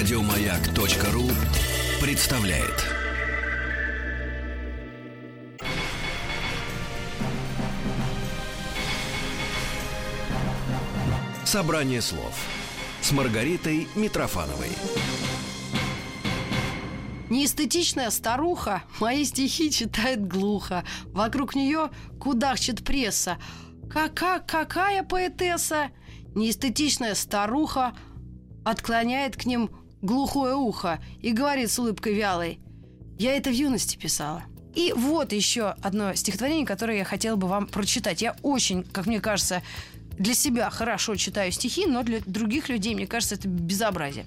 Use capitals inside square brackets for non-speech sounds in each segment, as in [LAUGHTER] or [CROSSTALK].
Радиомаяк.ру представляет. Собрание слов с Маргаритой Митрофановой. Неэстетичная старуха мои стихи читает глухо. Вокруг нее кудахчет пресса. Кака какая поэтесса? Неэстетичная старуха отклоняет к ним глухое ухо и говорит с улыбкой вялой. Я это в юности писала. И вот еще одно стихотворение, которое я хотела бы вам прочитать. Я очень, как мне кажется, для себя хорошо читаю стихи, но для других людей, мне кажется, это безобразие.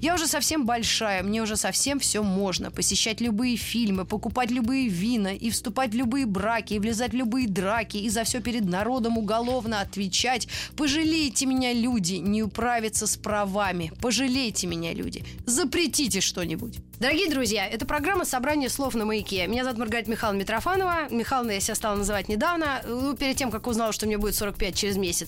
Я уже совсем большая, мне уже совсем все можно. Посещать любые фильмы, покупать любые вина, и вступать в любые браки, и влезать в любые драки, и за все перед народом уголовно отвечать. Пожалейте меня, люди, не управиться с правами. Пожалейте меня, люди. Запретите что-нибудь. Дорогие друзья, это программа «Собрание слов на маяке». Меня зовут Маргарита Михайловна Митрофанова. Михайловна я себя стала называть недавно, ну, перед тем, как узнала, что мне будет 45 через месяц.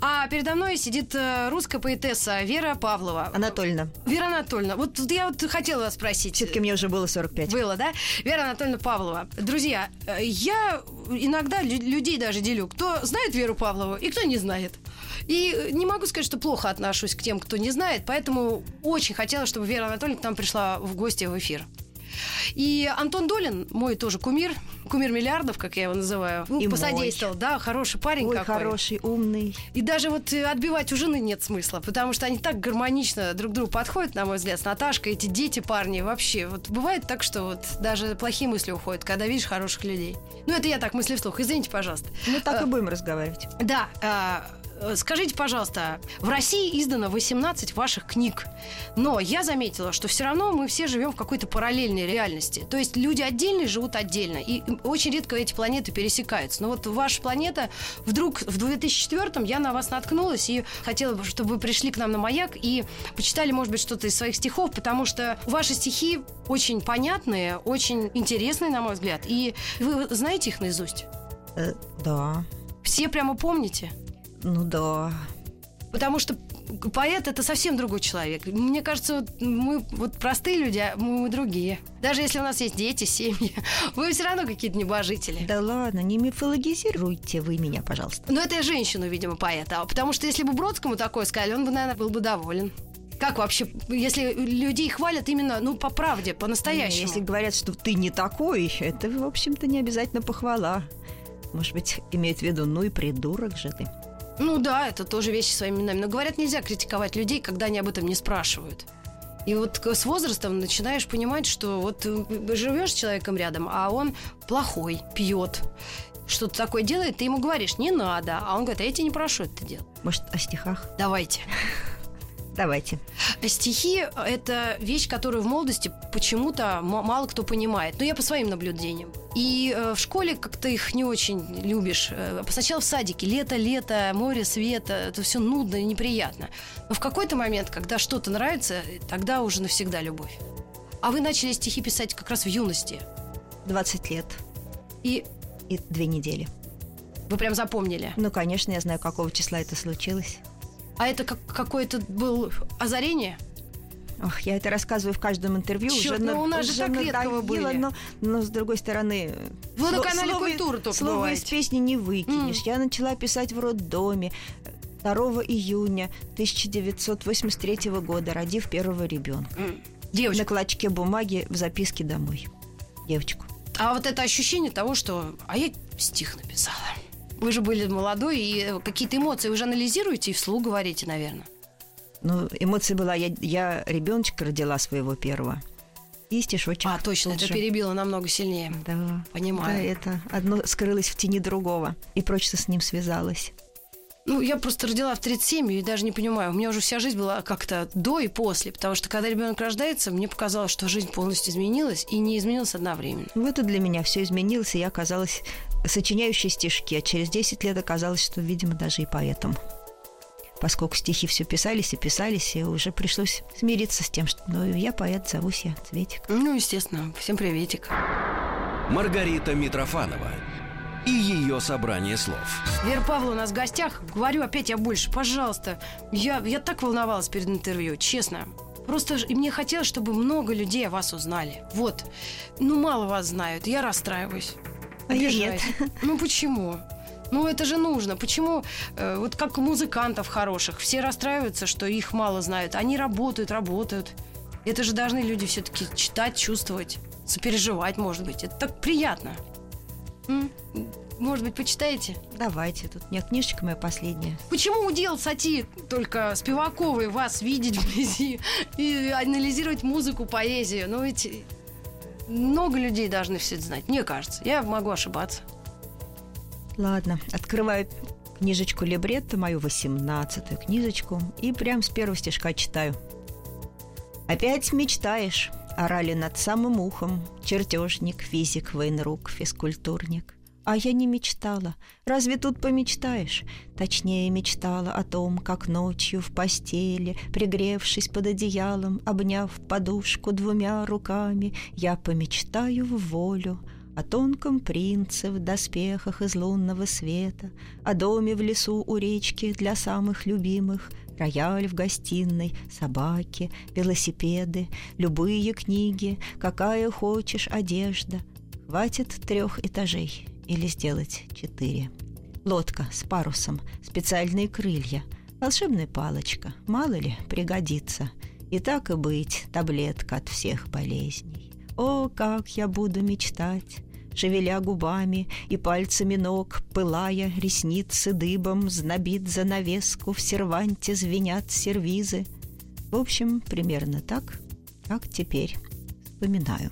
А передо мной сидит э, русская поэтесса Вера Павлова. Анатольевна. Вера Анатольевна, вот я вот хотела вас спросить. Все-таки мне уже было 45. Было, да? Вера Анатольевна Павлова. Друзья, э, я иногда людей даже делю, кто знает Веру Павлову и кто не знает. И не могу сказать, что плохо отношусь к тем, кто не знает, поэтому очень хотела, чтобы Вера Анатольевна к нам пришла в гости в эфир. И Антон Долин, мой тоже кумир, кумир миллиардов, как я его называю, И посодействовал, мой. да, хороший парень Ой, какой. хороший, умный. И даже вот э, отбивать у жены нет смысла, потому что они так гармонично друг к другу подходят, на мой взгляд, с Наташкой, эти дети, парни, вообще. Вот бывает так, что вот даже плохие мысли уходят, когда видишь хороших людей. Ну, это я так мысли вслух, извините, пожалуйста. Мы так А, и будем разговаривать. Да, а, э, Скажите, пожалуйста, в России издано 18 ваших книг, но я заметила, что все равно мы все живем в какой-то параллельной реальности. То есть люди отдельно живут отдельно, и очень редко эти планеты пересекаются. Но вот ваша планета вдруг в 2004 я на вас наткнулась и хотела бы, чтобы вы пришли к нам на маяк и почитали, может быть, что-то из своих стихов, потому что ваши стихи очень понятные, очень интересные, на мой взгляд, и вы знаете их наизусть. Э, да. Все прямо помните? Ну да. Потому что поэт это совсем другой человек. Мне кажется, вот мы вот простые люди, а мы, мы другие. Даже если у нас есть дети, семьи, [LAUGHS] вы все равно какие-то небожители. Да ладно, не мифологизируйте вы меня, пожалуйста. Но это я женщину, видимо, поэта. Потому что если бы Бродскому такое сказали, он бы, наверное, был бы доволен. Как вообще, если людей хвалят именно, ну, по правде, по-настоящему? Если говорят, что ты не такой, это, в общем-то, не обязательно похвала. Может быть, имеют в виду, ну и придурок же ты. Ну да, это тоже вещи своими именами. Но говорят, нельзя критиковать людей, когда они об этом не спрашивают. И вот с возрастом начинаешь понимать, что вот э, живешь с человеком рядом, а он плохой, пьет, что-то такое делает, ты ему говоришь, не надо. А он говорит, а я тебя не прошу это делать. Может, о стихах? Давайте. Давайте. Стихи – это вещь, которую в молодости почему-то мало кто понимает. Ну, я по своим наблюдениям. И э, в школе как-то их не очень любишь. Э, сначала в садике. Лето, лето, море, света. Это все нудно и неприятно. Но в какой-то момент, когда что-то нравится, тогда уже навсегда любовь. А вы начали стихи писать как раз в юности. 20 лет И и две недели. вы прям запомнили. Ну, конечно, я знаю, какого числа это случилось. А это как какое-то было озарение? Ох, я это рассказываю в каждом интервью. Чёрт, уже ну на- у нас же уже так редко вы надоело, были. Но, но, с другой стороны... Вы на канале слово- «Культура» только Слово бываете. из песни не выкинешь. Я начала писать в роддоме 2 июня 1983 года, родив первого ребенка. Девочка. На клочке бумаги в записке домой. Девочку. А вот это ощущение того, что а я стих написала. Вы же были молодой, и какие-то эмоции вы же анализируете и вслух говорите, наверное. Ну, эмоция была, я, я ребеночка родила своего первого. И стишочек. А, точно, это же. перебило намного сильнее. Да. Понимаю. Да, это одно скрылось в тени другого. И прочно с ним связалась. Ну, я просто родила в 37 и даже не понимаю. У меня уже вся жизнь была как-то до и после. Потому что когда ребенок рождается, мне показалось, что жизнь полностью изменилась и не изменилась одновременно. Вот и для меня все изменилось, и я оказалась сочиняющей стишки. А через 10 лет оказалось, что, видимо, даже и поэтом. Поскольку стихи все писались и писались, и уже пришлось смириться с тем, что ну, я поэт, зовусь я Цветик. Ну, естественно. Всем приветик. Маргарита Митрофанова и ее собрание слов. Вера Павлова у нас в гостях. Говорю опять я больше, пожалуйста. Я, я так волновалась перед интервью, честно. Просто и мне хотелось, чтобы много людей о вас узнали. Вот. Ну, мало вас знают. Я расстраиваюсь. А Обижаюсь. [LAUGHS] Ну, почему? Ну, это же нужно. Почему, э, вот как у музыкантов хороших, все расстраиваются, что их мало знают. Они работают, работают. Это же должны люди все-таки читать, чувствовать, сопереживать, может быть. Это так приятно. Может быть, почитаете? Давайте, тут у меня книжечка моя последняя. Почему удел Сати только Спиваковой вас видеть вблизи и анализировать музыку, поэзию? Ну ведь много людей должны все это знать, мне кажется. Я могу ошибаться. Ладно, открываю книжечку либретто, мою восемнадцатую книжечку, и прям с первого стишка читаю. «Опять мечтаешь?» – орали над самым ухом. Чертежник, физик, военрук, физкультурник. А я не мечтала. Разве тут помечтаешь? Точнее, мечтала о том, как ночью в постели, пригревшись под одеялом, обняв подушку двумя руками, я помечтаю в волю о тонком принце в доспехах из лунного света, о доме в лесу у речки для самых любимых, рояль в гостиной, собаки, велосипеды, любые книги, какая хочешь одежда. Хватит трех этажей или сделать четыре. Лодка с парусом, специальные крылья, волшебная палочка, мало ли, пригодится. И так и быть, таблетка от всех болезней. О, как я буду мечтать! Шевеля губами и пальцами ног, пылая, ресницы дыбом, знобит занавеску, в серванте звенят сервизы. В общем, примерно так, как теперь вспоминаю.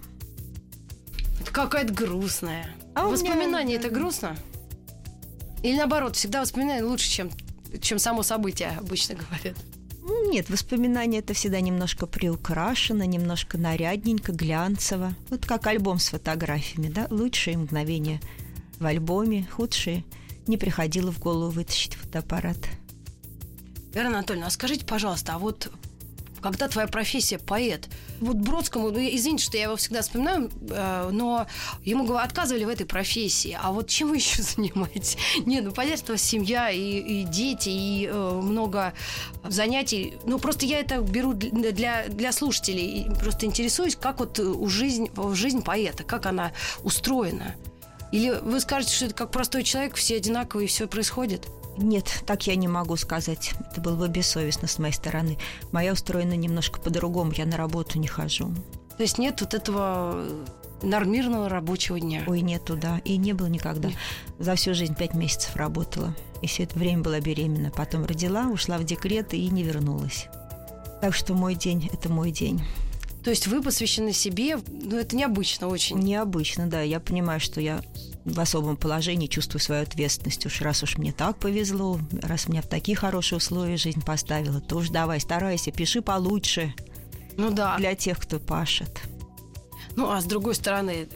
Это какая-то грустная. А у меня- это грустно? Или наоборот, всегда воспоминания лучше, чем, чем само событие, обычно говорят. Нет, воспоминания это всегда немножко приукрашено, немножко нарядненько, глянцево. Вот как альбом с фотографиями, да? Лучшие мгновения в альбоме, худшие не приходило в голову вытащить фотоаппарат. Вера Анатольевна, а скажите, пожалуйста, а вот когда твоя профессия поэт, вот Бродскому, ну, извините, что я его всегда вспоминаю, э, но ему отказывали в этой профессии. А вот чем вы еще [LAUGHS] занимаетесь? Не, ну понятно, что семья и, и дети, и э, много занятий. Ну просто я это беру для, для слушателей. И просто интересуюсь, как вот у жизнь, жизнь поэта, как она устроена. Или вы скажете, что это как простой человек, все одинаковые, и все происходит? Нет, так я не могу сказать. Это было бы бессовестно с моей стороны. Моя устроена немножко по-другому. Я на работу не хожу. То есть нет вот этого нормированного рабочего дня. Ой, нету, да. И не было никогда. За всю жизнь пять месяцев работала. И все это время была беременна. Потом родила, ушла в декрет и не вернулась. Так что мой день – это мой день. То есть вы посвящены себе, ну это необычно очень. Необычно, да. Я понимаю, что я в особом положении чувствую свою ответственность. Уж раз уж мне так повезло, раз меня в такие хорошие условия жизнь поставила, то уж давай, старайся, пиши получше Ну да. для тех, кто пашет. Ну а с другой стороны,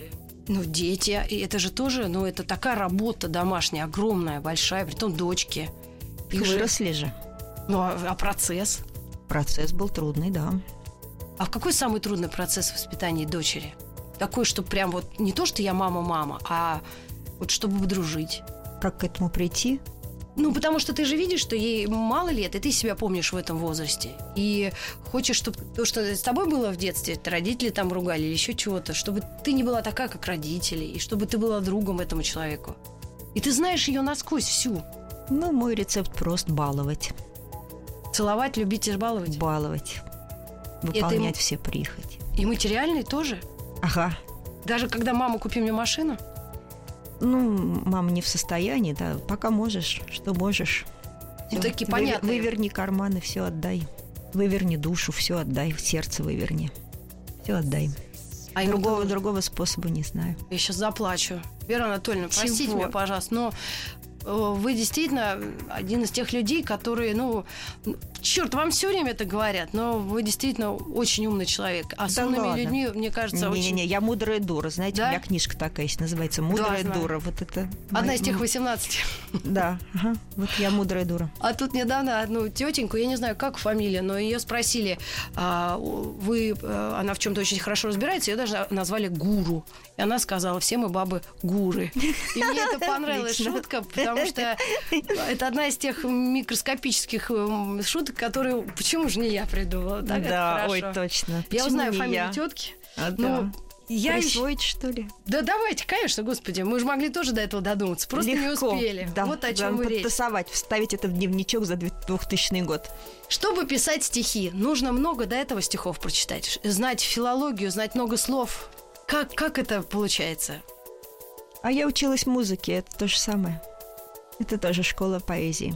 ну дети, и это же тоже, ну это такая работа домашняя, огромная, большая, притом дочки. Их же- Выросли же. Ну а, а процесс? Процесс был трудный, да. А в какой самый трудный процесс воспитания дочери? Такой, что прям вот не то, что я мама-мама, а вот чтобы дружить. Как к этому прийти? Ну, потому что ты же видишь, что ей мало лет, и ты себя помнишь в этом возрасте. И хочешь, чтобы то, что с тобой было в детстве, это родители там ругали или еще чего-то, чтобы ты не была такая, как родители, и чтобы ты была другом этому человеку. И ты знаешь ее насквозь всю. Ну, мой рецепт прост – баловать. Целовать, любить и баловать. Баловать. Выполнять все прихоти. И материальный тоже. Ага. Даже когда мама, купи мне машину. Ну, мама не в состоянии, да. Пока можешь, что можешь. Всё. Всё-таки Вы- понятно. Выверни карманы, все отдай. Выверни душу, все отдай. Сердце выверни. Все отдай. А другого, другого способа не знаю. Я сейчас заплачу. Вера Анатольевна, простите Чего? меня, пожалуйста, но э, вы действительно один из тех людей, которые, ну, черт, вам все время это говорят, но вы действительно очень умный человек. А с Да умными ладно. людьми, мне кажется, Не-не-не, очень... я мудрая дура. Знаете, Да? у меня книжка такая есть, называется «Мудрая знаю. дура». Вот это... Одна моя- из тех 18. Да, ага. вот я мудрая дура. А тут недавно одну тетеньку, я не знаю, как фамилия, но ее спросили, а, вы, э, она в чем-то очень хорошо разбирается, ее даже назвали гуру. И она сказала, все мы бабы гуры. И мне это понравилась шутка, потому что это одна из тех микроскопических м, шуток. Почему же не я придумала? Так, да, ой, точно. Я Почему узнаю не фамилию я? тетки. А, Ну, да. я Присвоить, что ли? Да давайте, конечно, господи, мы же могли тоже до этого додуматься, просто не Легко. успели. Да, вот о да, чем мы речь. подтасовать, вставить это в дневничок за 2000 год. Чтобы писать стихи, нужно много до этого стихов прочитать, знать филологию, знать много слов. Как, как это получается? А я училась музыке, это то же самое. Это тоже школа поэзии.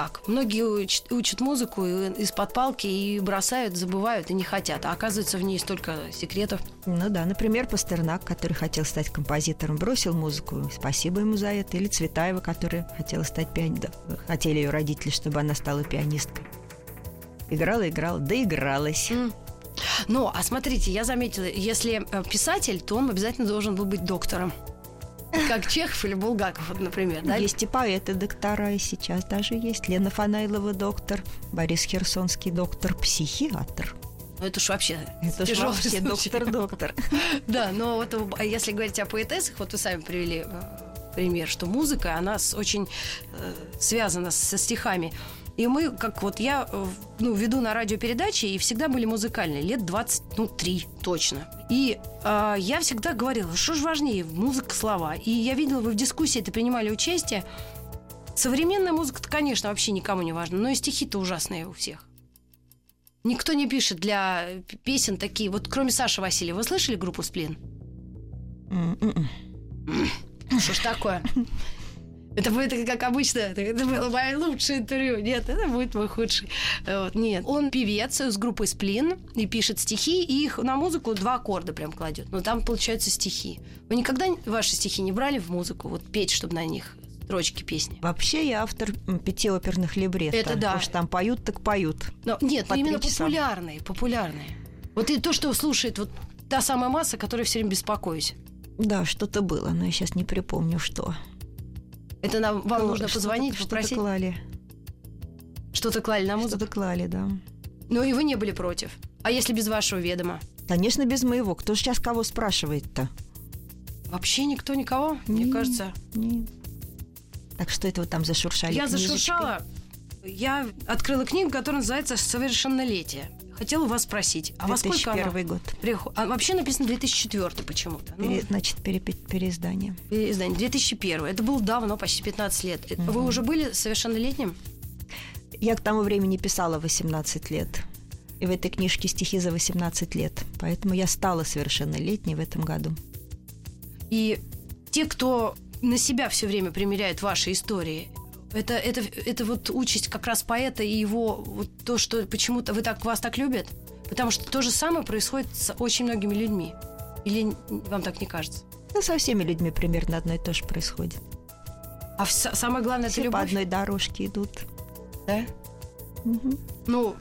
Как? Многие уч- учат музыку и- из-под палки и бросают, забывают и не хотят. А оказывается, в ней столько секретов. Ну да, например, Пастернак, который хотел стать композитором, бросил музыку. Спасибо ему за это. Или Цветаева, которая хотела стать пианистом. Хотели ее родители, чтобы она стала пианисткой. Играла, играла, доигралась. М. Ну, а смотрите, я заметила, если э, писатель, то он обязательно должен был быть доктором. Как Чехов или Булгаков, вот, например, да? Есть и поэты, доктора, и сейчас даже есть. Лена Фанайлова доктор, Борис Херсонский доктор, психиатр. Ну, это уж вообще Это ж тяжелый вообще случай. доктор-доктор. [LAUGHS] Да, но вот э, если говорить о поэтессах, вот вы сами привели э, пример, что музыка, она с- очень э, связана со стихами. И мы, как вот я, э, ну, веду на радиопередачи, и всегда были музыкальные, лет 20, ну, 3 точно. И э, я всегда говорила, что же важнее, музыка, слова. И я видела, вы в дискуссии это принимали участие. Современная музыка-то, конечно, вообще никому не важна, но и стихи-то ужасные у всех. Никто не пишет для п- песен такие. Вот кроме Саши Васильева. Вы слышали группу «Сплин»? Что ж такое? Это будет как обычно. Это, было мое лучшее интервью. Нет, это будет мой худший. Э, Вот, нет. Он певец с группой «Сплин» и пишет стихи, и их на музыку два аккорда прям кладет. Но там получаются стихи. Вы никогда ваши стихи не брали в музыку? Вот петь, чтобы на них строчки песни? Вообще я автор пяти оперных либретов. Это да. Потому что там поют, так поют. Но, нет, По но именно три часа. популярные, популярные. Вот и то, что слушает вот та самая масса, которая все время беспокоюсь. Да, что-то было, но я сейчас не припомню, что. Это нам, вам Ну, нужно что-то- позвонить, что-то попросить. клали. Что-то клали на музыку. Что-то клали, да. Ну и вы не были против. А если без вашего ведома? Конечно, без моего. Кто сейчас кого спрашивает-то? Вообще никто никого, мне М. кажется. Не. Так что это вы там зашуршали? Я книжечкой? зашуршала. Я открыла книгу, которая называется «Совершеннолетие». Хотела вас спросить, а во сколько она? 2001 год. приход- А вообще написано 2004 почему-то. Ну, Пере- значит, перепи- переиздание. издание 2001. Это было давно, почти 15 лет. Э, Вы уже были совершеннолетним? Я к тому времени писала 18 лет. И в этой книжке стихи за 18 лет. Поэтому я стала совершеннолетней в этом году. И те, кто на себя все время примеряет ваши истории, это, это, это вот участь как раз поэта и его вот то, что почему-то вы так вас так любят, потому что то же самое происходит с очень многими людьми. Или вам так не кажется? Ну, со всеми людьми примерно одно и то же происходит. А вс- самое главное это Все по любовь, одной дорожке идут. да? Мгм. Ну,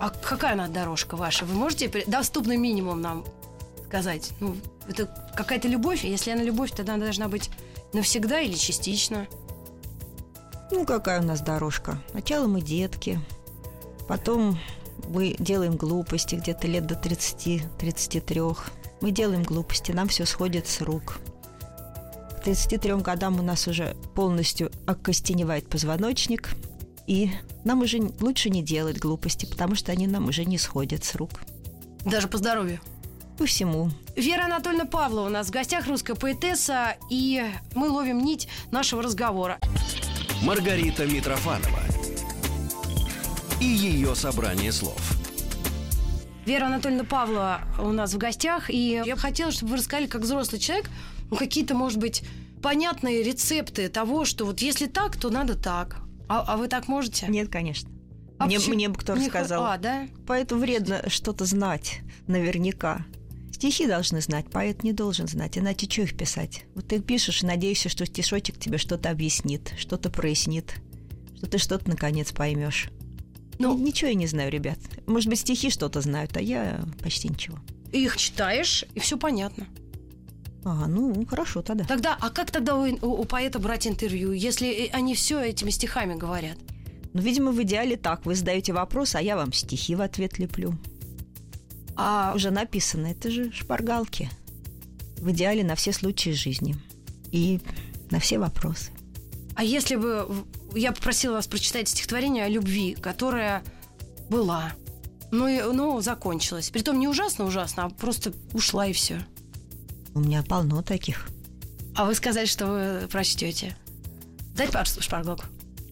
а какая она дорожка ваша? Вы можете доступный минимум нам сказать? Ну, это какая-то любовь, и если она любовь, тогда она должна быть навсегда или частично. Ну, какая у нас дорожка? Сначала мы детки, потом мы делаем глупости где-то лет до 30-33. Мы делаем глупости, нам все сходит с рук. К 33 годам у нас уже полностью окостеневает позвоночник, и нам уже лучше не делать глупости, потому что они нам уже не сходят с рук. Даже по здоровью. По всему. Вера Анатольевна Павлова у нас в гостях, русская поэтесса, и мы ловим нить нашего разговора. Маргарита Митрофанова и ее собрание слов. Вера Анатольевна Павлова у нас в гостях, и я бы хотела, чтобы вы рассказали, как взрослый человек, ну, какие-то, может быть, понятные рецепты того, что вот если так, то надо так. А, а вы так можете? Нет, конечно. А мне, почему? мне бы кто Не рассказал. А, да? Поэтому вредно что-то знать наверняка. Стихи должны знать, поэт не должен знать, иначе что их писать? Вот ты пишешь и надеешься, что стишочек тебе что-то объяснит, что-то прояснит, что ты что-то наконец поймешь. Ну- ничего я не знаю, ребят. Может быть, стихи что-то знают, а я почти ничего. Их читаешь, и все понятно. Ага, ну, хорошо тогда. Тогда, а как тогда у, у- у поэта брать интервью, если э, они все этими стихами говорят? Ну, видимо, в идеале так. Вы задаете вопрос, а я вам стихи в ответ леплю. А Уже написано, это же шпаргалки. В идеале на все случаи жизни. И на все вопросы. А если бы я попросила вас прочитать стихотворение о любви, которая была. Ну, и, ну, закончилась. Притом не ужасно-ужасно, а просто ушла и все. У меня полно таких. А вы сказали, что вы прочтете. Пару шпаргалку.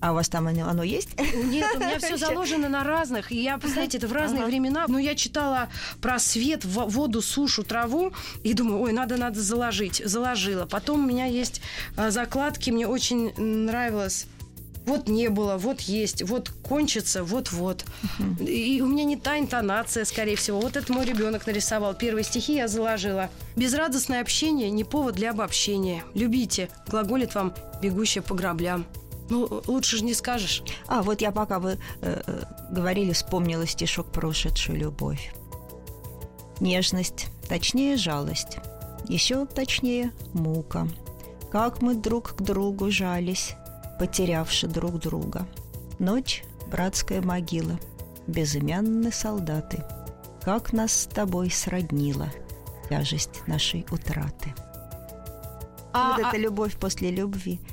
А у вас там оно, оно есть? Нет, у меня [LAUGHS] все заложено на разных. И я, знаете, это в разные ага. времена. Но я читала про свет, воду, сушу, траву. И думаю, ой, надо, надо заложить. Заложила. Потом у меня есть а, закладки. Мне очень нравилось вот не было, вот есть, вот кончится, вот-вот. Uh-huh. И у меня не та интонация, скорее всего. Вот это мой ребенок нарисовал. Первые стихи я заложила. Безрадостное общение не повод для обобщения. Любите, глаголит вам бегущая по граблям. Ну, лучше же не скажешь. А, вот я пока вы э, э, говорили, вспомнила стишок про ушедшую любовь. Нежность, точнее жалость, еще точнее мука. Как мы друг к другу жались, потерявши друг друга. Ночь – братская могила, безымянные солдаты. Как нас с тобой сроднила тяжесть нашей утраты. А, вот а... это любовь после любви –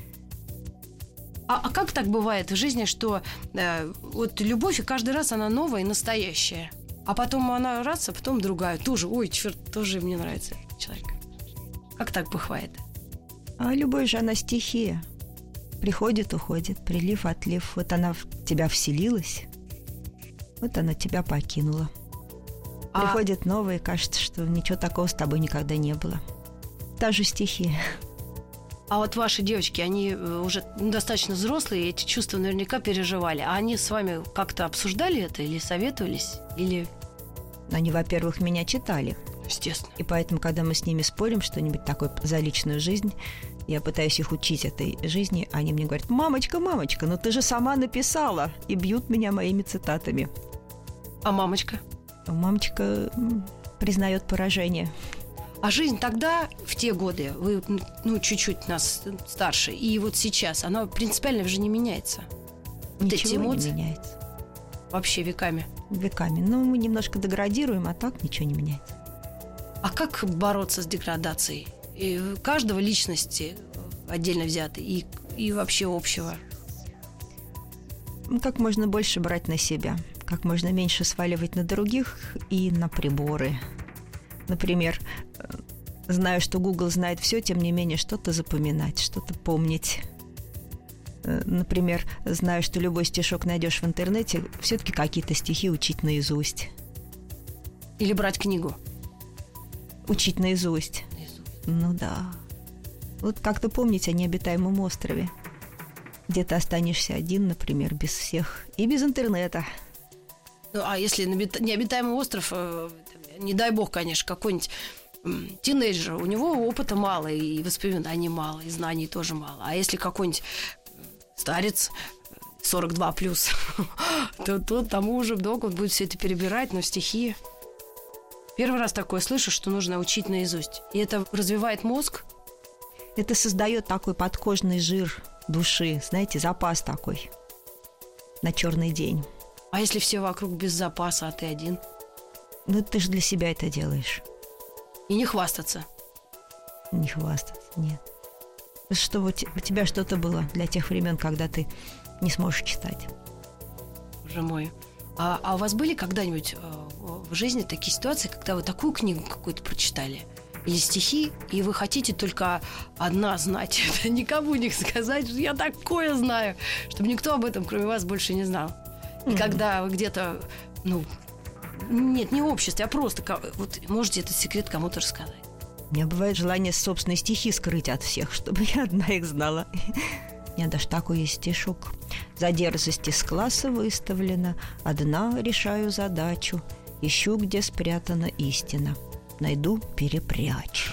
а, а как так бывает в жизни, что э, вот любовь, и каждый раз она новая и настоящая? А потом она раз, а потом другая. Тоже, ой, черт, тоже мне нравится человек. Как так бывает? А любовь же она стихия. Приходит, уходит, прилив, отлив. Вот она в тебя вселилась, вот она тебя покинула. А... Приходит новая, и кажется, что ничего такого с тобой никогда не было. Та же стихия. А вот ваши девочки, они э, уже достаточно взрослые, эти чувства наверняка переживали. А они с вами как-то обсуждали это или советовались? Или... Они, во-первых, меня читали. Естественно. И поэтому, когда мы с ними спорим что-нибудь такое за личную жизнь, я пытаюсь их учить этой жизни, они мне говорят, мамочка, мамочка, ну ты же сама написала, и бьют меня моими цитатами. А мамочка? Мамочка признает поражение. А жизнь тогда, в те годы, вы, ну, чуть-чуть нас старше, и вот сейчас, она принципиально уже не меняется. Ничего вот эти не меняется. Вообще веками. Веками. Ну, мы немножко деградируем, а так ничего не меняется. А как бороться с деградацией? И каждого личности отдельно взятой и, и вообще общего? Как можно больше брать на себя, как можно меньше сваливать на других и на приборы, Например, э, знаю, что Google знает все, тем не менее что-то запоминать, что-то помнить. Э, например, знаю, что любой стишок найдешь в интернете, все-таки какие-то стихи учить наизусть. Или брать книгу. Учить наизусть. наизусть. Ну да. Вот как-то помнить о необитаемом острове. Где ты останешься один, например, без всех. И без интернета. Ну, а если необитаемый остров, э, не дай бог, конечно, какой-нибудь тинейджер, у него опыта мало, и воспоминаний мало, и знаний тоже мало. А если какой-нибудь старец, 42 плюс, [LAUGHS] то, то тому уже вдруг он будет все это перебирать, но стихи. Первый раз такое слышу, что нужно учить наизусть. И это развивает мозг. Это создает такой подкожный жир души, знаете, запас такой на черный день. А если все вокруг без запаса, а ты один? Ну, ты же для себя это делаешь. И не хвастаться. Не хвастаться, нет. Чтобы у тебя что-то было для тех времен, когда ты не сможешь читать. Боже мой. А, а у вас были когда-нибудь э, в жизни такие ситуации, когда вы такую книгу какую-то прочитали? Или стихи, и вы хотите только одна знать [LAUGHS] это, никому не сказать, что я такое знаю, чтобы никто об этом, кроме вас, больше не знал. И mm-hmm. когда вы где-то, ну, нет, не обществе, а просто вот можете этот секрет кому-то рассказать. У меня бывает желание собственные стихи скрыть от всех, [LAUGHS] чтобы я одна их знала. У меня даже такой есть стишок. За дерзость из класса выставлена, одна решаю задачу, ищу, где спрятана истина, найду, перепрячу.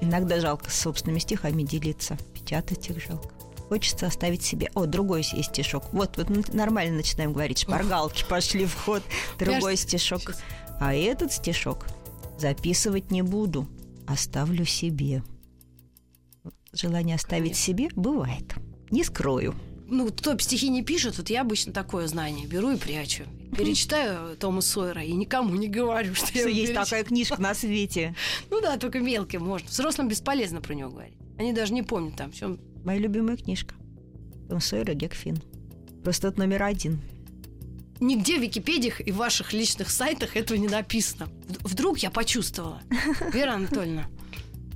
Иногда жалко с собственными стихами делиться, печатать их жалко хочется оставить себе. О, другой есть стишок. Вот, вот нормально начинаем говорить. Шпаргалки пошли в ход. [LAUGHS] Другой стишок. А этот стишок записывать не буду, оставлю себе. Желание оставить себе бывает. Не скрою. Ну, кто стихи не пишет, вот я обычно такое знание беру и прячу. Перечитаю Тома Сойера и никому не говорю, что, что я есть переч... такая книжка на свете. [LAUGHS] Ну да, только мелким можно. Взрослым бесполезно про него говорить. Они даже не помнят там, в чем Моя любимая книжка. Том Сойер и Гек Финн. Просто это номер один. Нигде в Википедиях и ваших личных сайтах этого не написано. Вдруг я почувствовала. [LAUGHS] Вера Анатольевна,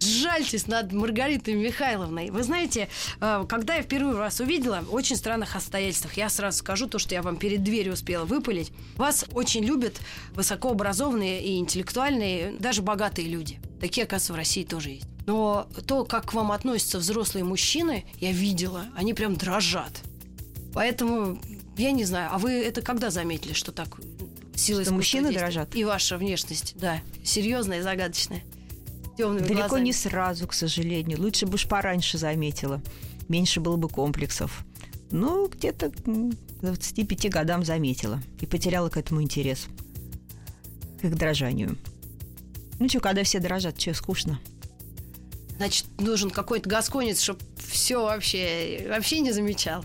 Жальтесь над Маргаритой Михайловной. Вы знаете, э, когда я впервые вас увидела, в очень странных обстоятельствах, я сразу скажу то, что я вам перед дверью успела выпалить. Вас очень любят высокообразованные и интеллектуальные, даже богатые люди. Такие, оказывается, в России тоже есть. Но то, как к вам относятся взрослые мужчины, я видела, они прям дрожат. Поэтому я не знаю, а вы это когда заметили, что так сила Что мужчины дрожат? И ваша внешность, да, серьезная и загадочная темными Далеко глазами. не сразу, к сожалению. Лучше бы уж пораньше заметила. Меньше было бы комплексов. Ну, где-то к 25 годам заметила. И потеряла к этому интерес. К их дрожанию. Ну что, когда все дрожат, что, скучно? Значит, нужен какой-то гасконец, чтобы все вообще, вообще не замечал.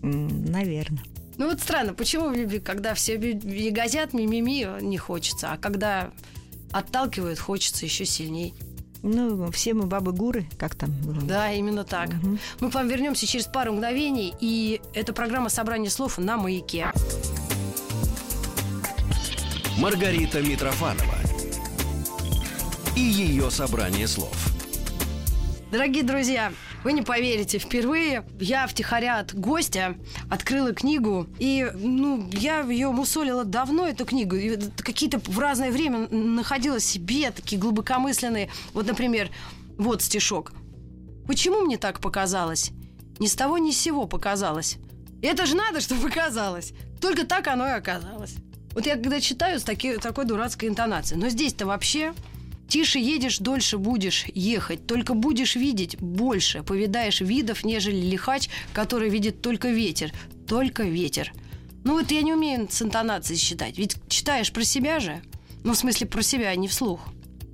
Наверное. Ну вот странно, почему в любви, когда все ягозят, мимими не хочется, а когда отталкивают, хочется еще сильней. Ну, все мы бабы-гуры, как там было? Да, именно так. Угу. Мы к вам вернемся через пару мгновений, и это программа собрания слов на маяке. Маргарита Митрофанова и ее собрание слов. Дорогие друзья, вы не поверите, впервые я втихаря от гостя открыла книгу, и, ну, я ее мусолила давно, эту книгу, и какие-то в разное время находила себе такие глубокомысленные, вот, например, вот стишок. Почему мне так показалось? Ни с того, ни с сего показалось. Это же надо, что показалось. Только так оно и оказалось. Вот я когда читаю с таки, такой дурацкой интонацией. Но здесь-то вообще Тише едешь, дольше будешь ехать, только будешь видеть больше, повидаешь видов, нежели лихач, который видит только ветер, только ветер. Ну вот я не умею с интонацией считать, ведь читаешь про себя же, ну в смысле про себя, а не вслух.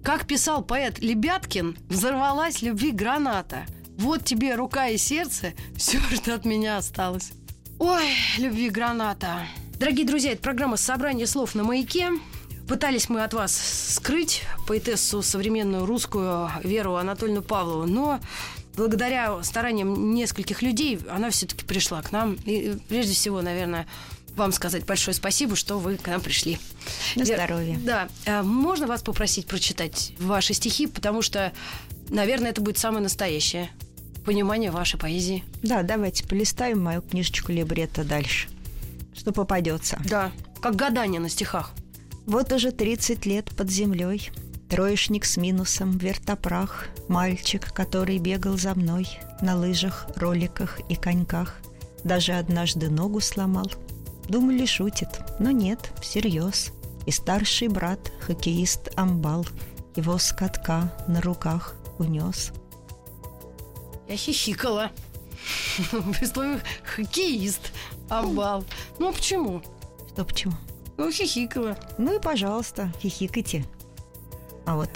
Как писал поэт Лебяткин, взорвалась любви граната. Вот тебе рука и сердце, [LAUGHS] все, что от меня осталось. Ой, любви граната. Дорогие друзья, это программа «Собрание слов на маяке». Пытались мы от вас скрыть поэтессу современную русскую Веру Анатольевну Павлову, но благодаря стараниям нескольких людей она все-таки пришла к нам. И прежде всего, наверное, вам сказать большое спасибо, что вы к нам пришли. На здоровье. Да. А можно вас попросить прочитать ваши стихи, потому что, наверное, это будет самое настоящее понимание вашей поэзии. Да, давайте полистаем мою книжечку либретто дальше. Что попадется. Да, как гадание на стихах. Вот уже 30 лет под землей, Троечник с минусом, вертопрах, Мальчик, который бегал за мной На лыжах, роликах и коньках, Даже однажды ногу сломал. Думали, шутит, но нет, всерьез. И старший брат, хоккеист Амбал, Его с катка на руках унес. Я хихикала. [LAUGHS] При слове хоккеист Амбал. Ну а почему? Что почему? Ну, хихикала. Ну и, пожалуйста, хихикайте. А вот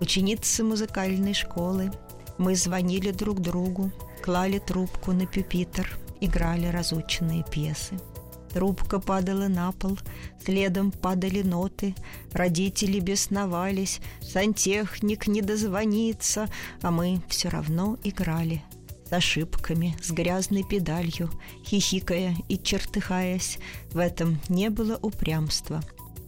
ученицы музыкальной школы, мы звонили друг другу, клали трубку на пюпитр, играли разученные пьесы. Трубка падала на пол, следом падали ноты, родители бесновались, сантехник не дозвонится, а мы все равно играли с ошибками, с грязной педалью, хихикая и чертыхаясь. В этом не было упрямства.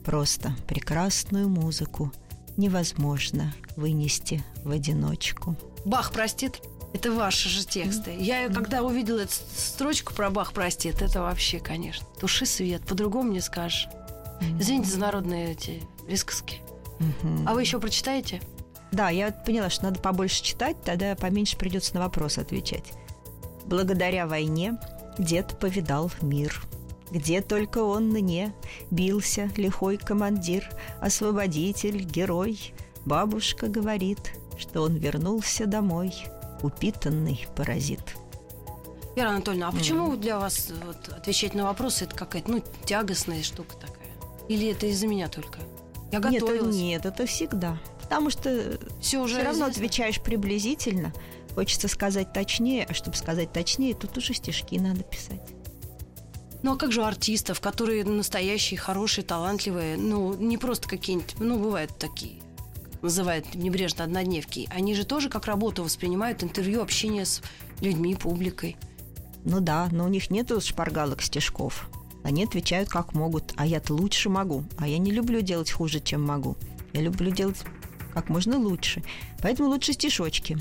Просто прекрасную музыку невозможно вынести в одиночку. Бах простит. Это ваши же тексты. Я когда увидела эту строчку про Бах простит, это вообще, конечно, туши свет, по-другому не скажешь. Извините за народные эти рисковски. А вы еще прочитаете? Да, я поняла, что надо побольше читать, тогда поменьше придется на вопрос отвечать. Благодаря войне дед повидал мир. Где только он мне бился лихой командир, освободитель, герой. Бабушка говорит, что он вернулся домой, упитанный паразит. Вера Анатольевна, а почему mm. для вас вот, отвечать на вопросы это какая-то ну, тягостная штука такая? Или это из-за меня только? Я готовилась. Нет, нет, это всегда. Потому что все, уже все равно известно. отвечаешь приблизительно. Хочется сказать точнее, а чтобы сказать точнее, тут уже стишки надо писать. Ну а как же у артистов, которые настоящие, хорошие, талантливые, ну не просто какие-нибудь, ну бывают такие, называют небрежно однодневки. Они же тоже как работу воспринимают интервью, общение с людьми, публикой. Ну да, но у них нету шпаргалок стежков. Они отвечают как могут, а я-то лучше могу. А я не люблю делать хуже, чем могу. Я люблю делать как можно лучше. Поэтому лучше стишочки.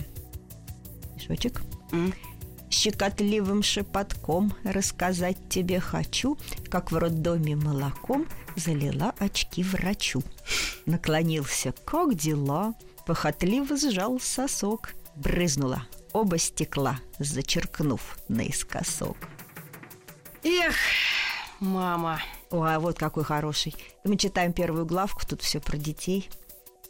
Стишочек. М. Щекотливым шепотком рассказать тебе хочу, как в роддоме молоком залила очки врачу. Наклонился, как дела, похотливо сжал сосок, брызнула оба стекла, зачеркнув наискосок. Эх, мама. О, а вот какой хороший. Мы читаем первую главку, тут все про детей.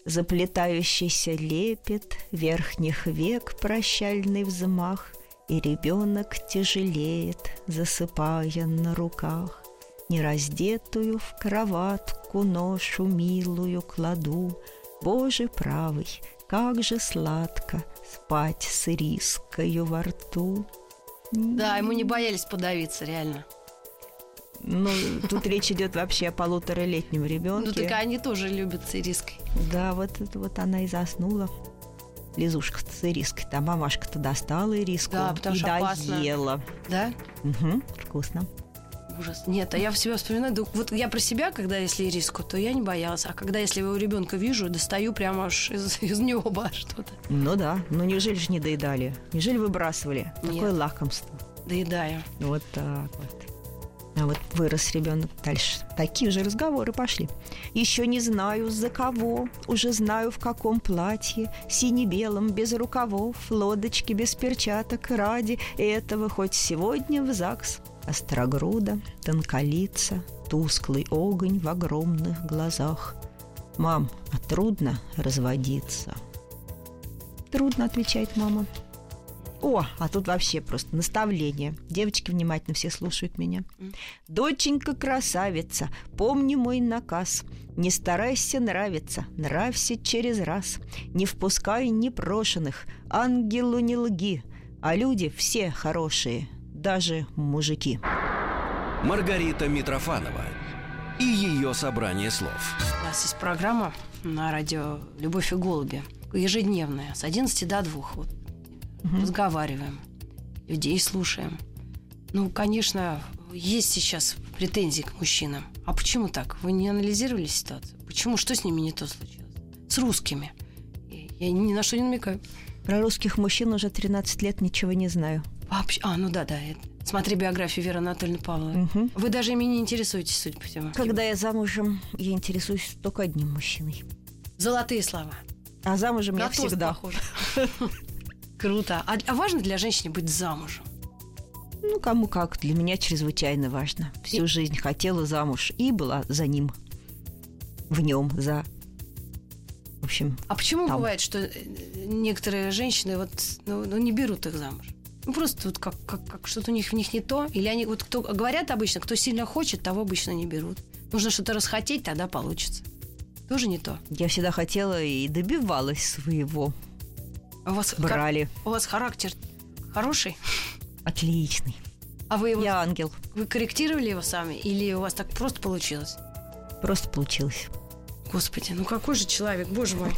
Заплетающийся лепет верхних век прощальный взмах, И ребенок тяжелеет, засыпая на руках. Нераздетую в кроватку ношу милую кладу. Боже правый, как же сладко спать с рискою во рту. Да, ему не боялись подавиться, реально. Ну, тут речь идет вообще о полуторалетнем ребенке. Ну так они тоже любят с ириской. Да, вот, вот она и заснула. Лизушка с ириской-то, а мамашка-то достала ириску Да, потому и что опасно. доела. Да? Мгм, вкусно. Ужас. Нет, а я в себя вспоминаю. да вот я про себя, когда если ириску, то я не боялась. А когда если у ребенка вижу, достаю прямо аж из, [LAUGHS] из неба что-то. Ну да, ну неужели же не доедали? Неужели выбрасывали? Нет. Такое лакомство. Доедаю. Вот так вот. А вот вырос ребенок дальше. Такие же разговоры пошли. Еще не знаю, за кого, уже знаю, в каком платье, сине-белом, без рукавов, лодочки без перчаток, ради этого хоть сегодня в ЗАГС. Острогруда, тонколица, тусклый огонь в огромных глазах. «Мам, а трудно разводиться?» «Трудно», — отвечает мама. О, а тут вообще просто наставление. Девочки внимательно все слушают меня. Доченька красавица, помни мой наказ. Не старайся нравиться, нравься через раз. Не впускай непрошенных, ангелу не лги. А люди все хорошие, даже мужики. Маргарита Митрофанова и ее собрание слов. У нас есть программа на радио «Любовь и голуби». Ежедневная, с 11 до 2. Вот. Разговариваем, людей слушаем. Ну, конечно, есть сейчас претензии к мужчинам. А почему так? Вы не анализировали ситуацию? Почему? Что с ними не то случилось? С русскими. Я ни на что не намекаю. Про русских мужчин уже 13 лет ничего не знаю. Вообще, а, ну да, да. Смотри биографию Веры Анатольевны Павловой. Мгм. Вы даже ими не интересуетесь, судя по всему. Когда я замужем, я интересуюсь только одним мужчиной. Золотые слова. А замужем На я всегда. похоже. [LAUGHS] Круто. А, а важно для женщины быть замужем? Ну, кому как. Для меня чрезвычайно важно. Всю жизнь хотела замуж и была за ним. В нем, за... В общем, А почему Там. бывает, что э, некоторые женщины вот ну, ну, не берут их замуж? Ну просто вот как, как, как что-то у них в них не то, или они вот кто говорят обычно, кто сильно хочет, того обычно не берут. Нужно что-то расхотеть, тогда получится. Тоже не то. я всегда хотела и добивалась своего. У вас, Брали. у вас характер хороший, Отличный. а вы его Я ангел. вы корректировали его сами, или у вас так просто получилось? Просто получилось. Господи, ну какой же человек, боже мой.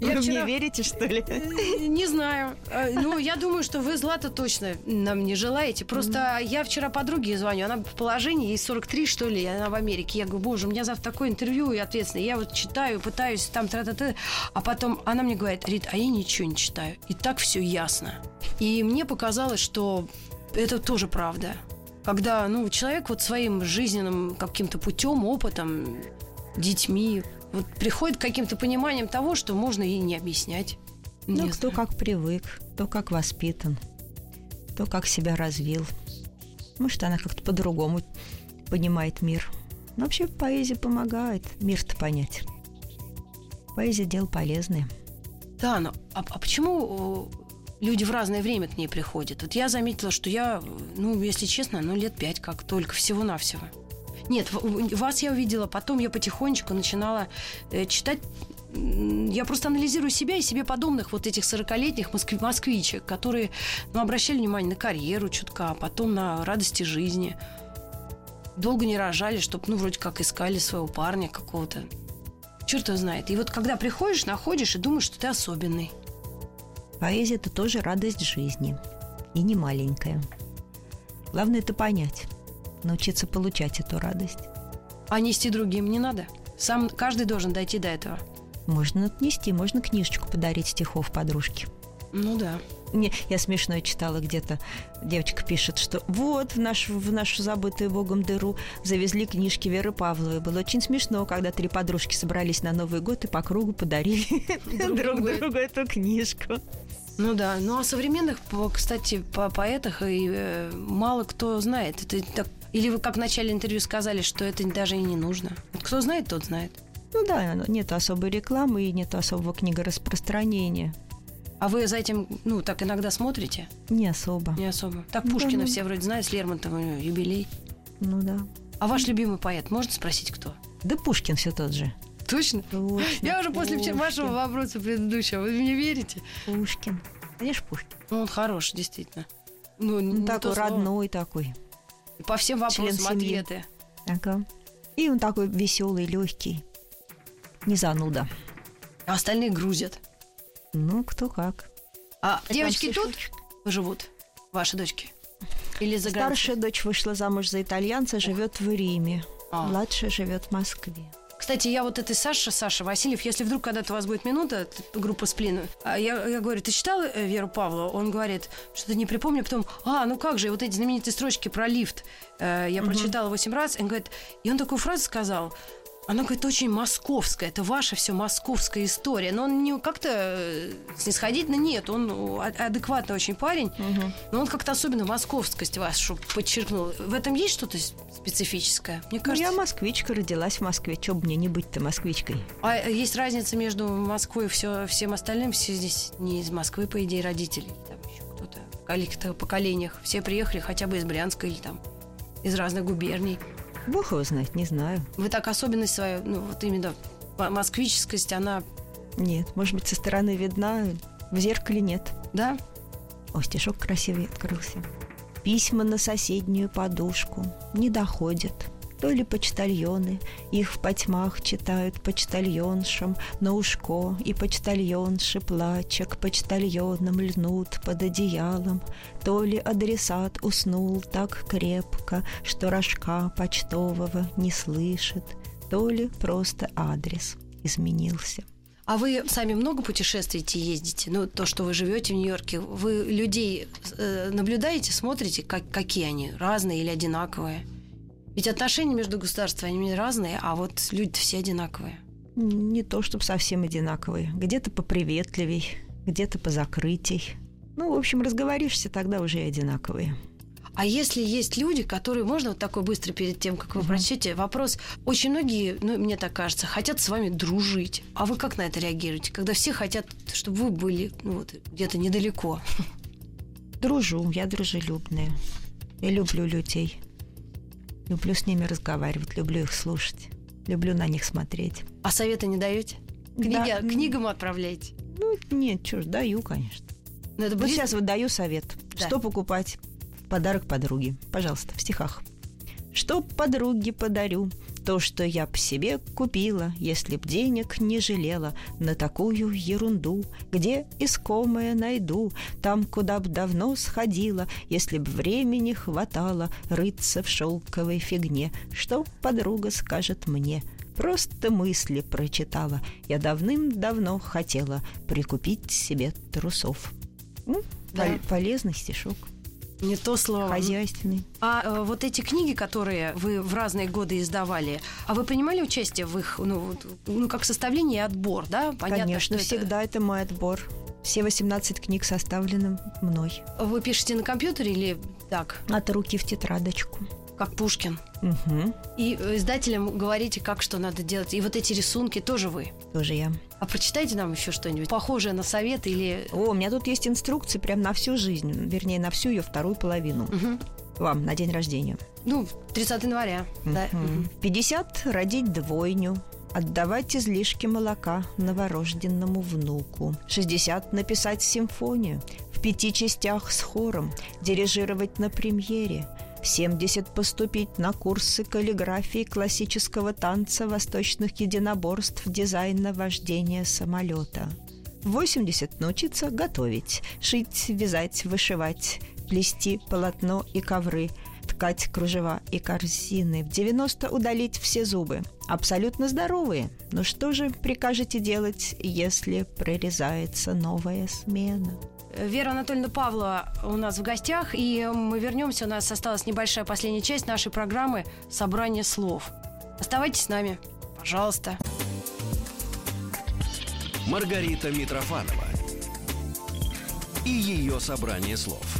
Вы вчера- мне верите, что ли? Э, Не знаю. Э, Ну, я думаю, что вы злата точно нам не желаете. Просто я вчера подруге звоню, она в положении, ей 43, что ли, она в Америке. Я говорю, боже, у меня завтра такое интервью и ответственное. Я вот читаю, пытаюсь там тра та та А потом она мне говорит, Рит, а я ничего не читаю. И так все ясно. И мне показалось, что это тоже правда. Когда, ну, человек вот своим жизненным каким-то путем, опытом, детьми, вот приходит к каким-то пониманием того, что можно и не объяснять. Ну, Не кто знаю. как привык, кто как воспитан, кто как себя развил. Может, она как-то по-другому понимает мир. Но вообще поэзия помогает мир-то понять. Поэзия – дело полезное. Да, но а, а почему э, люди в разное время к ней приходят? Вот я заметила, что я, э, ну, если честно, ну, лет пять как только, всего-навсего. Нет, вас я увидела, потом я потихонечку начинала э, читать. Я просто анализирую себя и себе подобных вот этих 40-летних москви- москвичек, которые ну, обращали внимание на карьеру чутка, а потом на радости жизни. Долго не рожали, чтобы, ну, вроде как искали своего парня какого-то. Черт его знает. И вот когда приходишь, находишь и думаешь, что ты особенный. Поэзия – это тоже радость жизни. И не маленькая. Главное это понять, научиться получать эту радость. А нести другим не надо? Сам каждый должен дойти до этого. Можно отнести, можно книжечку подарить стихов подружке. Ну да. Не, я смешно читала где-то. Девочка пишет, что вот в, наш, в нашу забытую богом дыру завезли книжки Веры Павловой. Было очень смешно, когда три подружки собрались на Новый год и по кругу подарили друг другу эту книжку. Ну да, ну о современных, кстати, по поэтах и э, мало кто знает. Это так... Или вы как в начале интервью сказали, что это даже и не нужно. Вот кто знает, тот знает. Ну да, нет особой рекламы и нет особого книгораспространения. А вы за этим, ну, так иногда смотрите? Не особо. Не особо. Так Пушкина ну. все вроде знают, с Лермонтовым юбилей. Ну да. А ваш любимый поэт, можно спросить, кто? Да Пушкин все тот же. Точно? Точно. Я уже после вчера- вашего вопроса предыдущего, вы мне верите? Пушкин. Конечно, Пушкин. Ну, он хорош, действительно. Ну, Ну, такой родной такой. По всем вопросам ответы. Ага. И он такой веселый, легкий. Не зануда. А остальные грузят. Ну, кто как. А Там девочки тут шутки. живут? Ваши дочки? Или за границей? Старшая дочь вышла замуж за итальянца, живет в Риме. А. Младшая живет в Москве. Кстати, я вот этой Саша, Саша Васильев, если вдруг когда-то у вас будет минута, группа Сплин, а я, я говорю, ты читал э, Веру Павлову? Он говорит, что-то не припомню, потом, а, ну как же, и вот эти знаменитые строчки про лифт, э, я прочитала восемь раз, и он говорит, и он такую фразу сказал, она, говорит, очень московская, это ваша все московская история. Но он не как-то э, снисходительно, нет, он э, адекватный очень парень, но он как-то особенно московскость вашу подчеркнул. В этом есть что-то специфическое? Мне Ну, кажется, я москвичка, родилась в Москве. Чё бы мне не быть-то москвичкой? а есть разница между Москвой и все, всем остальным? Все здесь не из Москвы, по идее, родители. Там еще кто-то в каких-то поколениях. Все приехали хотя бы из Брянска или там из разных губерний. Бог его знает, не знаю. Вы так особенность свою, ну вот именно мо- москвическость, она, Нет, может быть, со стороны видна, в зеркале нет. да? О, стишок красивый открылся. Письма на соседнюю подушку не доходят. То ли почтальоны, их в потьмах читают почтальоншам на ушко, и почтальонши, плача, к почтальонам льнут под одеялом. То ли адресат уснул так крепко, что рожка почтового не слышит, то ли просто адрес изменился. А вы сами много путешествуете, ездите? Ну, то, что вы живете в Нью-Йорке, вы людей э, наблюдаете, смотрите, как, какие они, разные или одинаковые? Ведь отношения между государствами разные, а вот люди все одинаковые. Не то, чтобы совсем одинаковые. Где-то поприветливей, где-то позакрытей. Ну, в общем, разговоришься, тогда уже и одинаковые. А если есть люди, которые, можно вот такой быстро перед тем, как вы прочтете, вопрос, очень многие, ну, мне так кажется, хотят с вами дружить. А вы как на это реагируете, когда все хотят, чтобы вы были ну, вот, где-то недалеко? Дружу, я дружелюбная. Я люблю людей. Люблю с ними разговаривать, люблю их слушать. Люблю на них смотреть. А советы не даете? Книги, Да. Книгам отправляете? Ну, нет, ж, даю, конечно. Ну, это Вот близ- сейчас вот даю совет. Да. Что покупать подарок подруге? Пожалуйста, в стихах. Что подруге подарю? То, что я б себе купила, если б денег не жалела на такую ерунду, где искомое найду, там, куда б давно сходила, если б времени хватало рыться в шелковой фигне. Что подруга скажет мне? Просто мысли прочитала. Я давным-давно хотела прикупить себе трусов. Ну, Да. пол- полезный стишок, Не то слово. хозяйственный. А э, вот эти книги, которые вы в разные годы издавали, а вы принимали участие в их, ну, вот, ну как составление и отбор, да? Понятно, Конечно, что это- всегда это... мой отбор. Все 18 книг составлены мной. Вы пишете на компьютере или так, От руки в тетрадочку. Как Пушкин? Угу. И э, издателям говорите, как что надо делать. И вот эти рисунки тоже вы. Тоже я. А прочитайте нам еще что-нибудь похожее на совет или... О, у меня тут есть инструкции прям на всю жизнь. Вернее, на всю ее вторую половину. Мгм. Вам на день рождения. Ну, 30 января. Да. Мгм. 50 родить двойню. Отдавать излишки молока новорожденному внуку. 60 написать симфонию. В пяти частях с хором. Дирижировать на премьере. 70 поступить на курсы каллиграфии классического танца восточных единоборств дизайна вождения самолета. В 80 научиться готовить, шить, вязать, вышивать, плести полотно и ковры, ткать кружева и корзины, в 90 удалить все зубы. Абсолютно здоровые. Но что же прикажете делать, если прорезается новая смена? Вера Анатольевна Павлова у нас в гостях, и мы вернемся. У нас осталась небольшая последняя часть нашей программы «Собрание слов». Оставайтесь с нами, пожалуйста. Маргарита Митрофанова и ее собрание слов.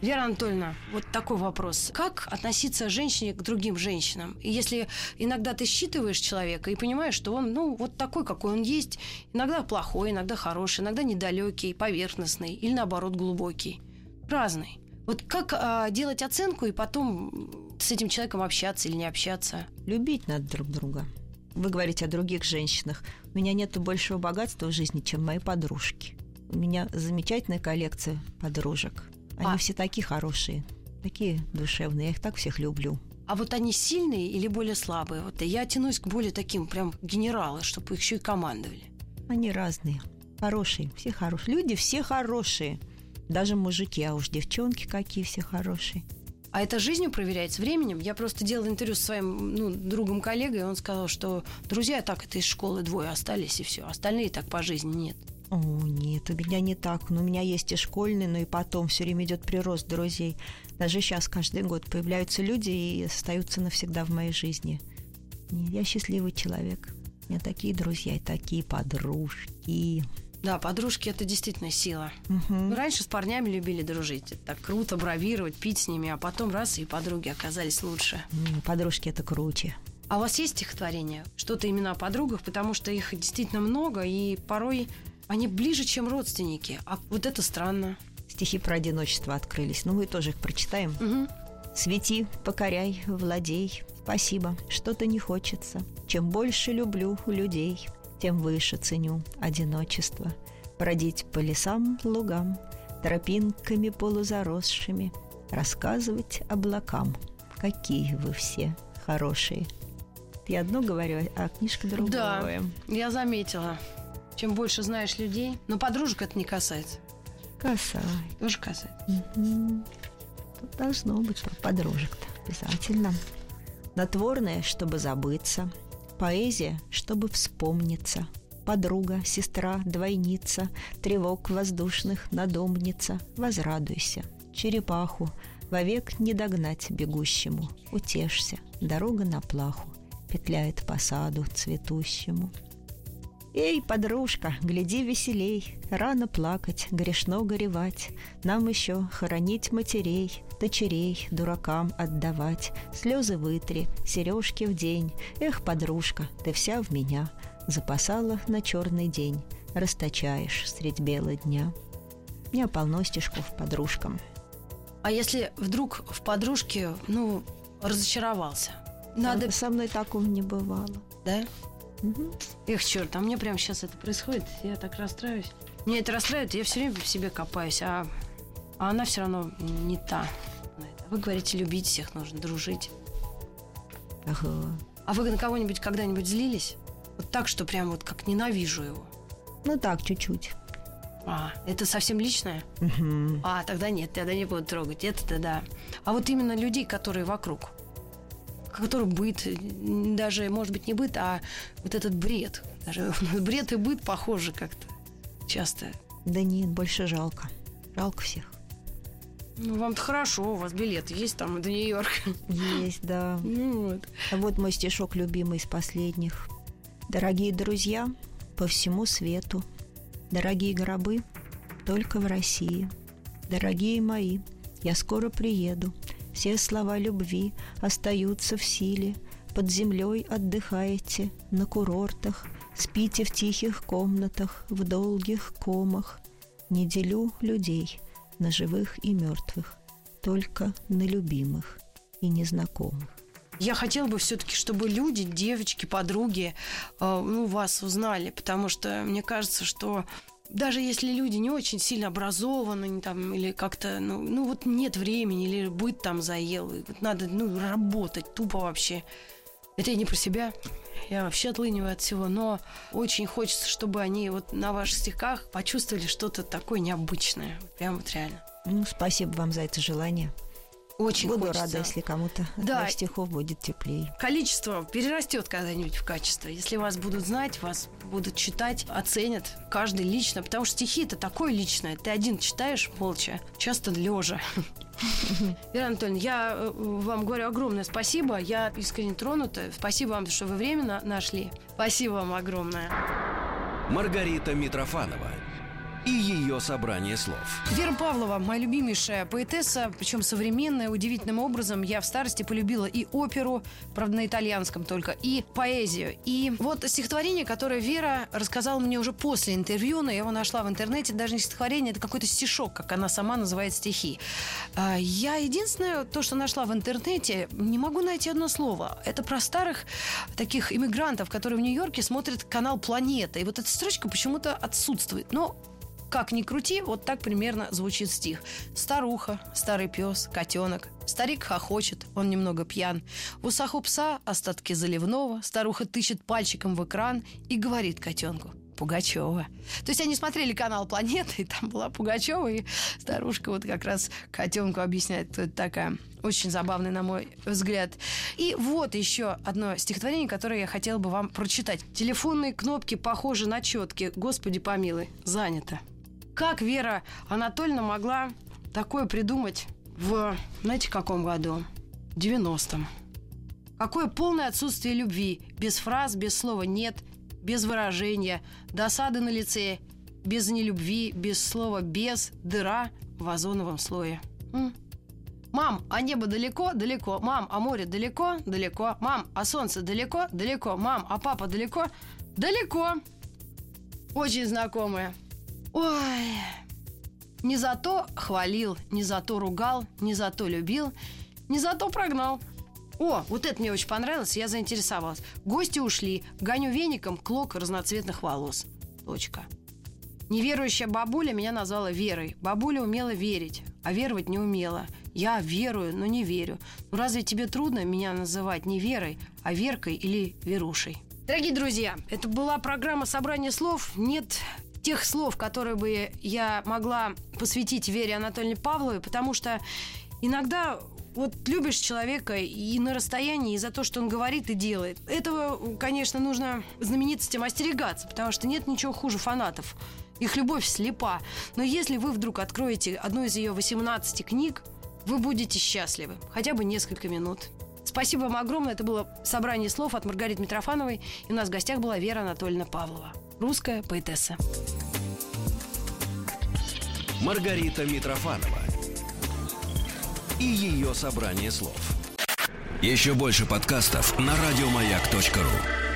Вера Анатольевна, вот такой вопрос. Как относиться женщине к другим женщинам? И если иногда ты считываешь человека и понимаешь, что он, ну, вот такой, какой он есть, иногда плохой, иногда хороший, иногда недалекий, поверхностный или, наоборот, глубокий. Разный. Вот как а, делать оценку и потом с этим человеком общаться или не общаться? Любить надо друг друга. Вы говорите о других женщинах. У меня нет большего богатства в жизни, чем мои подружки. У меня замечательная коллекция подружек. Они а. все такие хорошие, такие душевные. Я их так всех люблю. А вот они сильные или более слабые? Вот я тянусь к более таким прям генералы, чтобы их еще и командовали. Они разные. Хорошие, все хорошие. Люди все хорошие. Даже мужики, а уж девчонки какие все хорошие. А это жизнью проверяется временем. Я просто делала интервью с своим ну, другом коллегой, и он сказал, что друзья так это из школы двое остались, и все. Остальные так по жизни нет. О, нет, у меня не так. Но у меня есть и школьные, но и потом все время идет прирост друзей. Даже сейчас каждый год появляются люди и остаются навсегда в моей жизни. Нет, я счастливый человек. У меня такие друзья и такие подружки. Да, подружки это действительно сила. Угу. Мы раньше с парнями любили дружить. Это так круто бравировать, пить с ними, а потом раз и подруги оказались лучше. Подружки это круче. А у вас есть стихотворение? Что-то именно о подругах, потому что их действительно много, и порой они ближе, чем родственники. А вот это странно. Стихи про одиночество открылись. Ну, мы тоже их прочитаем. Угу. Свети, покоряй, владей. Спасибо, что-то не хочется. Чем больше люблю людей, тем выше ценю одиночество. Бродить по лесам, лугам, тропинками полузаросшими, рассказывать облакам, какие вы все хорошие. Я одно говорю, а книжка другое. Да, я заметила. Чем больше знаешь людей. Но подружек это не касается. Касается. Тоже касается. Угу. Тут должно быть про подружек-то обязательно. Натворное, чтобы забыться. Поэзия, чтобы вспомниться. Подруга, сестра, двойница, Тревог воздушных надомница. Возрадуйся, черепаху, Вовек не догнать бегущему. Утешься, дорога на плаху Петляет по саду цветущему. «Эй, подружка, гляди веселей, рано плакать, грешно горевать, нам еще хоронить матерей, дочерей дуракам отдавать, слезы вытри, сережки в день, эх, подружка, ты вся в меня, запасала на черный день, расточаешь средь бела дня». Меня полно стишков подружкам. А если вдруг в подружке, ну, разочаровался? Надо... Со мной такого не бывало. Да? Угу. Эх, черт, а мне прямо сейчас это происходит, я так расстраиваюсь. Мне это расстраивает, я все время в себе копаюсь, а, а она все равно не та. Вы говорите, любить всех нужно, дружить. Ага. А вы на кого-нибудь когда-нибудь злились? Вот так, что прям вот как ненавижу его. Ну так, чуть-чуть. А, это совсем личное? Угу. А, тогда нет, тогда не буду трогать. Это-то да. А вот именно людей, которые вокруг который быт, даже, может быть, не быт, а вот этот бред. Даже [LAUGHS] бред и быт похожи как-то часто. Да нет, больше жалко. Жалко всех. Ну, вам-то хорошо, у вас билет есть там до Нью-Йорка. Есть, да. [LAUGHS] Ну вот. А вот мой стишок любимый из последних. Дорогие друзья по всему свету, дорогие гробы только в России. Дорогие мои, я скоро приеду, все слова любви остаются в силе. Под землей отдыхаете на курортах, Спите в тихих комнатах, в долгих комах. Не делю людей на живых и мертвых, Только на любимых и незнакомых. Я хотела бы все-таки, чтобы люди, девочки, подруги, ну, вас узнали, потому что мне кажется, что даже если люди не очень сильно образованы там, или как-то, ну, ну вот нет времени, или быт там заел, вот надо ну, работать тупо вообще. Это я не про себя, я вообще отлыниваю от всего, но очень хочется, чтобы они вот на ваших стихах почувствовали что-то такое необычное. Прям вот реально. Ну, спасибо вам за это желание. Очень Буду хочется. рада, если кому-то от Да. моих стихов будет теплее. Количество перерастет когда-нибудь в качество. Если вас будут знать, вас будут читать, оценят каждый лично. Потому что стихи это такое личное. Ты один читаешь молча, часто лежа. [LAUGHS] Вера Анатольевна, я э, вам говорю огромное спасибо. Я искренне тронута. Спасибо вам, что вы время на- нашли. Спасибо вам огромное. Маргарита Митрофанова и ее собрание слов. Вера Павлова, моя любимейшая поэтесса, причем современная, удивительным образом. Я в старости полюбила и оперу, правда, на итальянском только, и поэзию. И вот стихотворение, которое Вера рассказала мне уже после интервью, но я его нашла в интернете, даже не стихотворение, это какой-то стишок, как она сама называет стихи. А, Я единственное, то, что нашла в интернете, не могу найти одно слово. Это про старых таких иммигрантов, которые в Нью-Йорке смотрят канал «Планета». И вот эта строчка почему-то отсутствует. Но как ни крути, вот так примерно звучит стих. Старуха, старый пес, котенок. Старик хохочет, он немного пьян. В усах у пса остатки заливного. Старуха тычет пальчиком в экран и говорит котенку. Пугачева. То есть они смотрели канал «Планета», и там была Пугачева, и старушка вот как раз котенку объясняет, кто это такая. Очень забавный, на мой взгляд. И вот еще одно стихотворение, которое я хотела бы вам прочитать. Телефонные кнопки похожи на четки. Господи помилуй, занято. Как Вера Анатольевна могла такое придумать в, знаете, каком году? 90-м. Какое полное отсутствие любви. Без фраз, без слова «нет», без выражения, досады на лице, без нелюбви, без слова «без», дыра в озоновом слое. М? Мам, а небо далеко, далеко. Мам, а море далеко, далеко. Мам, а солнце далеко, далеко. Мам, а папа далеко, далеко. Очень знакомое. Ой, не за то хвалил, не за то ругал, не за то любил, не за то прогнал. О, вот это мне очень понравилось, я заинтересовалась. Гости ушли, гоню веником клок разноцветных волос. Точка. Неверующая бабуля меня назвала Верой. Бабуля умела верить, а веровать не умела. Я верую, но не верю. Ну разве тебе трудно меня называть не Верой, а Веркой или Верушей? Дорогие друзья, это была программа «Собрание слов». Нет тех слов, которые бы я могла посвятить Вере Анатольевне Павловой, потому что иногда вот любишь человека и на расстоянии, и за то, что он говорит и делает. Этого, конечно, нужно знаменитостям остерегаться, потому что нет ничего хуже фанатов. Их любовь слепа. Но если вы вдруг откроете одну из ее 18 книг, вы будете счастливы. Хотя бы несколько минут. Спасибо вам огромное. Это было собрание слов от Маргариты Митрофановой. И у нас в гостях была Вера Анатольевна Павлова. Русская поэтесса. Маргарита Митрофанова и ее собрание слов. Еще больше подкастов на радиомаяк.ру.